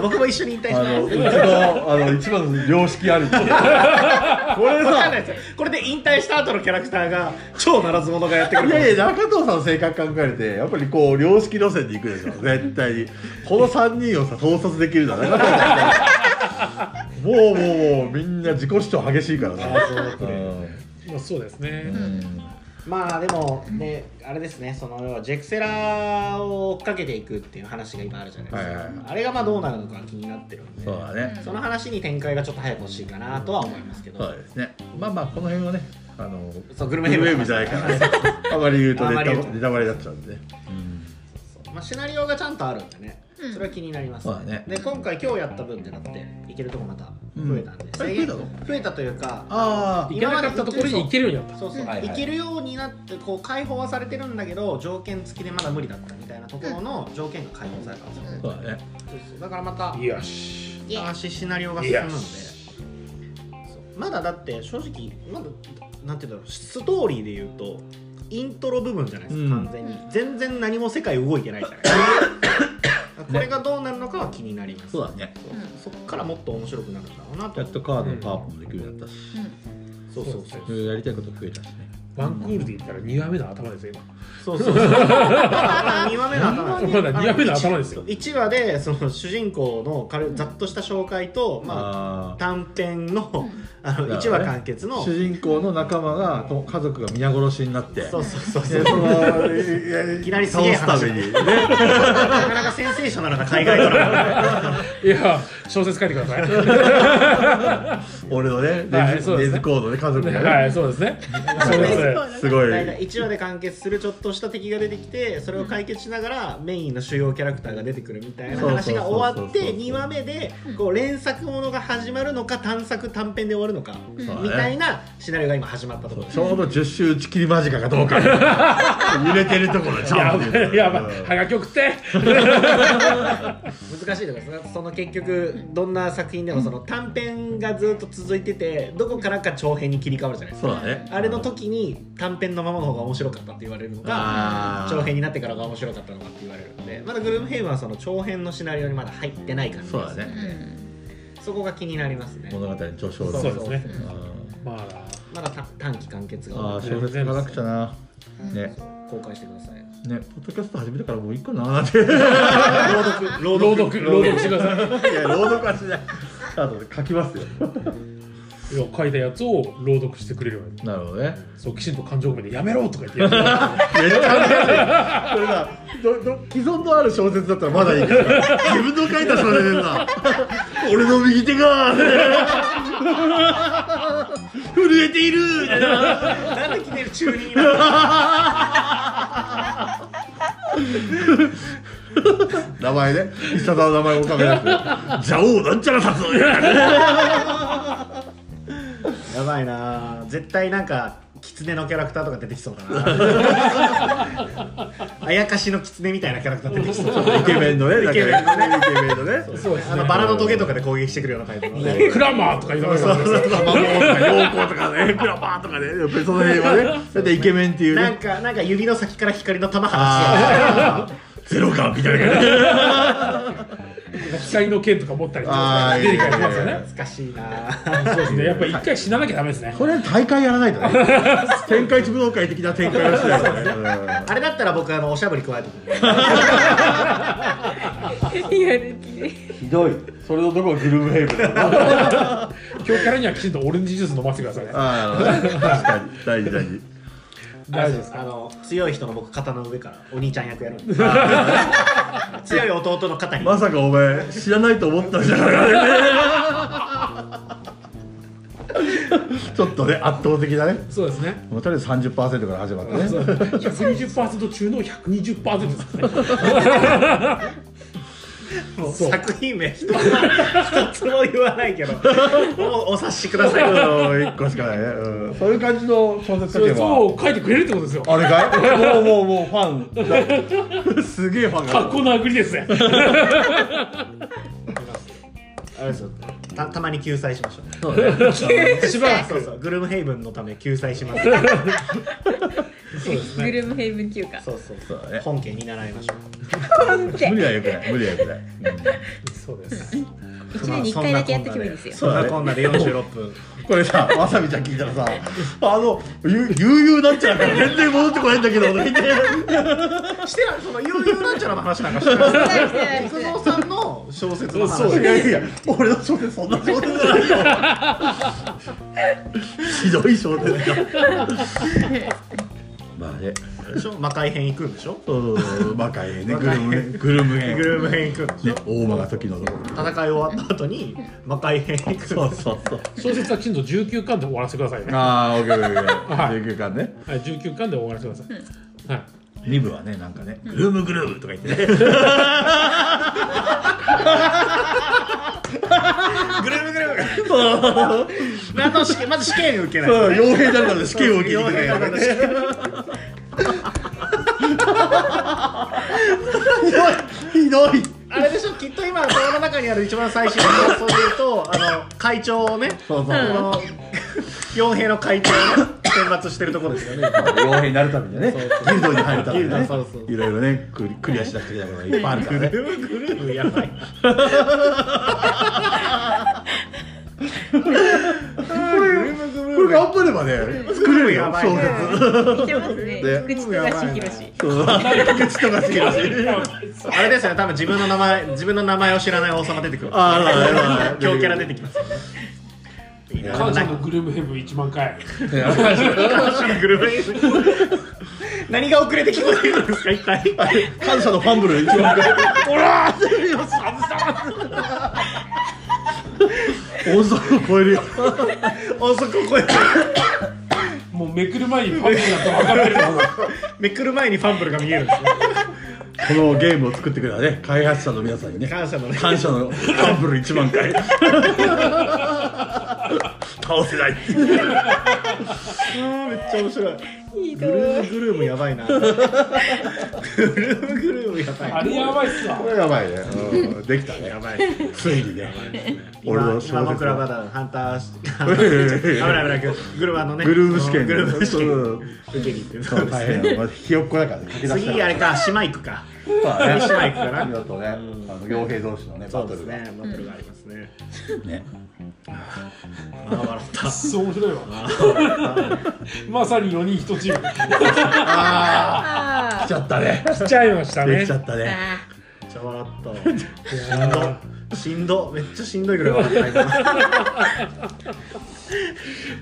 僕も一緒に引退しあます。のうちのあの一番の良識あり これさ。これで引退した後のキャラクターが超ならず者がやってくるいやいや中藤さんの性格考えてやっぱりこう良識路線で行くでしょ絶対に。この3人をさ統率できるのは中藤さん もうもうもうみんな自己主張激しいからな。うん。まあそうですね、まあでもねあれですねその要はジェクセラを追っかけていくっていう話が今あるじゃないですか、はいはいはい。あれがまあどうなるのか気になってるんで。そうだね。その話に展開がちょっと早く欲しいかなとは思いますけど。そうですね。まあまあこの辺はねあのそうグルメヘブンメみたいからねあまり言うとネタネタバレになっちゃうんで。ねまあ、シナリオがちゃんとあるんでね。うん。それは気になります、そうだね。で今回今日やった分でだっていけるとこまた増えたんで、うん増えたの？増えたというかあ行けなかったところに行けるようになった。そうそう、はいはい。行けるようになってこう解放はされてるんだけど条件付きでまだ無理だったみたいなところの条件が解放されたんですよ、そうだね。そうそう。だからまたよし。イエイ新しいシナリオが進むんで。まだだって正直まだなんていうんだろうストーリーで言うとイントロ部分じゃないですか、うん。完全に。全然何も世界動いてないじゃないですか これがどうなるのかは気になります。そうだね。そっからもっと面白くなるんだろうなと。やっとカードのパワーアップもできるようになったしそう。そうそうやりたいこと増えたしね。ワンクールで言ったら2話目の頭ですよ今そうそうそう。まだ2話目の頭まだ二話目の頭。ですよ。1話でその主人公の軽いざっとした紹介と、まあ、あ短編のあのだからね。1話完結の。ー主人公の仲間がと家族が皆殺しになって。そうそうそうそう。でそのいいきなりすげえ話ためにね。なかなかセンセーショナルな海外ドラマ。いや小説書いてください。俺のねはいレズレズコードで家族がね。はいそうですね。そうで。すすごい。大体1話で完結するちょっとした敵が出てきてそれを解決しながらメインの主要キャラクターが出てくるみたいな話が終わってそうそう。そうそう2話目でこう連作ものが始まるのか短作短編で終わるのかみたいなシナリオが今始まったところ。ですちょうど10周打ち切り間近かどうか。揺れてるところちゃやんとやばい。はがき送って。難しいところです。ねその結局どんな作品でもその短編がずっと続いててどこからか長編に切り替わるじゃないですか。そうだね。あれの時に短編のままの方が面白かったって言われるのか長編になってからが面白かったのかって言われるんでまだグルームヘイブンはその長編のシナリオにまだ入ってない感じですそうだね。そこが気になりますね。物語の序章そうそうですね。あまあ。まだた短期完結ーあがー小説書かなくちゃな。ね。公開してください。ねポッドキャスト始めてからもういいかな。なんてい朗読。朗読。朗読してくださいや朗読はしない。あと書きますよ 書いたやつを朗読してくれるようになるほどね。そうきちんと感情込めて「やめろ!」とか言って。やめっちゃ恥ずかしいそれさどど既存のある小説だったらまだいいけど自分の書いた小説でさ俺の右手が 震えているみたいな。なんで来てる中二名前ね。必殺の名前を書けなくて「邪王なんちゃら殺」やばいな。絶対なんか狐のキャラクターとか出てきそうだな。あやかしの狐みたいなキャラクター出てきそうイケメンのねイケメンのね。イケメンのね。そうですあのバラのトゲとかで攻撃してくるようなタイプのね。クラマーとか言いながら魔法とか陽光とかねクラパーとかね。やっぱりその辺はね。だってイケメンっていうなんねかなんか指の先から光の玉放し ゼロ感みたいな感じ 光の剣とか持ったりとか。出てきたりしますよね。懐かしいな。そうですね。やっぱ一回死ななきゃダメですね。これ大会やらないとね。天下一武道会的な展開をしないあれだったら僕あのおしゃぶり加えてくるやるひどい。それのどこがグルームヘイブ 今日からにはきちんとオレンジジュース飲ませてくださいね。ああ確かに。大事大事大丈夫ですあの強い人の僕肩の上からお兄ちゃん役やるんで。強い弟の肩に。まさかお前知らないと思ったんじゃないかちょっとね圧倒的だね。そうですね。もうとりあえず30%から始まってね。120%中の120%ですね もう作品名一つも一つも言わないけど もうお察しください。うん1個しかないね、うん、そういう感じの小説書けばそう書いてくれるってことですよ。あれかい？もうもうもうファン。すげえファンが。格好のあぐりですね。あれですよ。たたまに救済しましょうしばらくそうそう。グルームヘイブンのため救済します そうですね。グルームヘイブン休暇。そうそうそうだね。本家に習いましょう。本家。無理はよくない無理はよくない、そうです。一年に一回だけやっておけばいいですよ。そんなこんなで。46分。これさわさびちゃん聞いたらさあのゆ悠々なんちゃらから全然戻ってこないんだけどとか言って。してないその悠々なんちゃらの話なんかしてないしてないしてない菊蔵さんの小説の話。そういやいや俺の小説そんな小説じゃないよ。ひどい小説だ まあね。でしょ？魔界編行くんでしょ？そうそうそう。魔界編ね。グルーム編。グルーム編。グルーム編行くんでしょ？ね大間が時のところ戦い終わった後に魔界編行くんですそうそうそう。小説はきちんと19巻で終わらせてくださいね。はああオッケーオッケーオッケはい。ー19巻ね。い19巻で終わらせてください。はい。2部はねなんかねグルームグルームとか言ってね。グルームグルーム。なんと試験まず試験受けないそうとね傭兵だから試験を受けに来て傭兵だから試験ひどい。あれでしょきっと今頭の中にある一番最新の放送で言うとあの会長をねそうそう。この傭兵の会長をね選抜してるところですよね。傭兵になるためにはね。ギルドに入るためにね。そうそういろいろねクリクリアしなくちゃいけないことがいっぱいあるからね。グルームグルームやばい これ頑張ればね作れるよ小説。ますね。ね菊池隆弘氏そう。口とか好きだしあれですよね多分自分の名前自分の名前を知らない王様出てくる。強キャラ出てきます。よねいいな感謝のグルームヘブン1万回。感謝のグループ何が遅れて聞こえてくるんですか一体。感謝のファンブル一番ほ ら音速を超えるよ。音速を超えてもうめくる前にファンになって分かってるのめくる前にファンブルが見えるんですね このゲームを作ってくれたね開発者の皆さんにね。感謝のね。感謝のファンブル1万回。倒せない。あーめっちゃ面白いひどい。グルームグルームやばいな。グルームグルームやばい。あれやばいっすわ。これやばいね、うん、できたね。やばいついにね。俺今の小説今僕らまだハンターし危ない危ないグルームのねグルーム試験グルーム試験うん。受けに行ってる。そう大変まあひよっこだからね。次あれか島行くかまあね島行くかな。ちょっとね、あの傭兵同士のねそうですバトルが。ねバトルがありますね。ね。あー笑った。そう面白いわ まさに4人1チーム。あ来ちゃったね。来ちゃいましたね。できちゃったね。めっちゃ笑った。しんど。しんど。めっちゃしんどいぐらい笑った今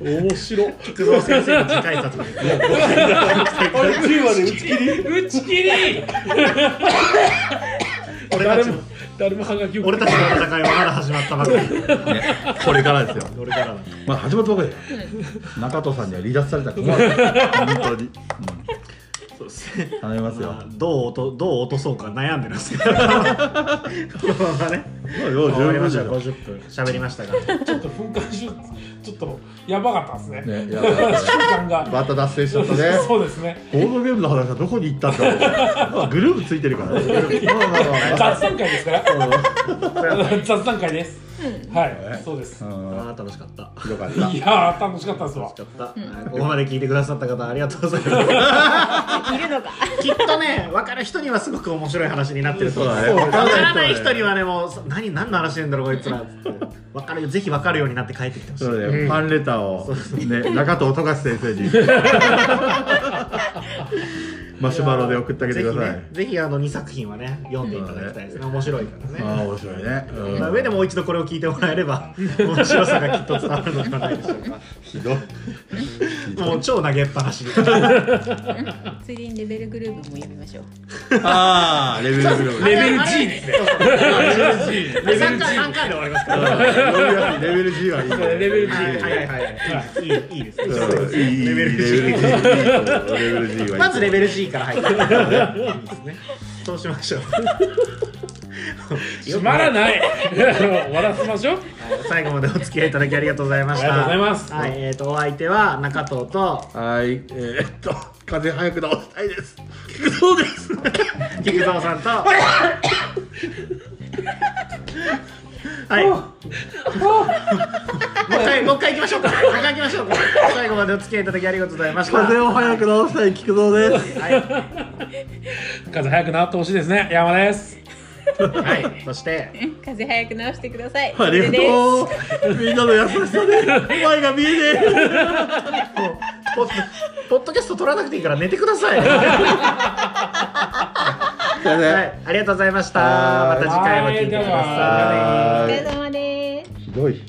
面白い。菊蔵先生の次回作で。すあれ9まで打ち切り？誰も。誰もハガキを俺たちの戦いはまだ始まったばかり。ねこれからですよ。俺からだまあ始まったばかり。だよ中藤さんには離脱された本当に、そうですね。うん、頼みますよ、まあどう落とどう落とそうか悩んでるんですけど。このままねまあよ。う終わりました。十分でし50分喋りましたが。ちょっと噴火しちょっとやばかったですね。ょねやばいやばい瞬間が。また脱線しちゃったね。そうですね。ボードゲームの話はどこに行ったんだろう。まあグループついてるからね。まあまあまあ雑談会ですから。雑談会です。はい。そうです。うん。あー楽しかった。ひどかった。いやー楽しかったですわ。楽しかった、はいここまで聞いてくださった方ありがとうございます。いるのか。きっとね分かる人にはすごく面白い話になってると思う。そうだね。分かららない人はね人にはねもうそ何何の話してんだろうこいつらっつって。分かるよぜひ分かるようになって帰ってきてほしい。そうだね、うん。ファンレターを、ね、中藤富樫先生に マシュマロで送ってあげてください、ぜひねぜひあの2作品はね読んでいただきたいですね。面白いからね。ああ面白いね、うん。まあ、上でもう一度これを聞いてもらえれば 面白さがきっと伝わるのではないでしょうか。ひどい。もう超投げっぱなしついでにレベルグループも読みましょう。ああレベルグループレベル G ですね。レベル G 3巻で終わりますから。レベル G はいいねレベル G はいはいはいはい。い。いいいですレベル G レベル G G まずレベル G から入っていいですね。そうしましょう。閉まらない。終 わらせましょう。最後までお付き合いいただきありがとうございました。ありがとうございます。はいえー、とお相手は中藤と。はい。えー、っと風邪早く治したいです。菊蔵です菊蔵さんと はい。もう一回もう一回行きましょうか。もう一回行きましょうか。最後までお付き合いいただきありがとうございました 風邪を早く治したい菊蔵です。はい、風早く治ってほしいですね。山ですはい、そして。風早く直してください。ありがとう。みんなの優しさで前が見えねえ。ポッポッドキャスト撮らなくていいから寝てください。はすいありがとうございました。また次回も聞いてください。お疲れ様です。ひどい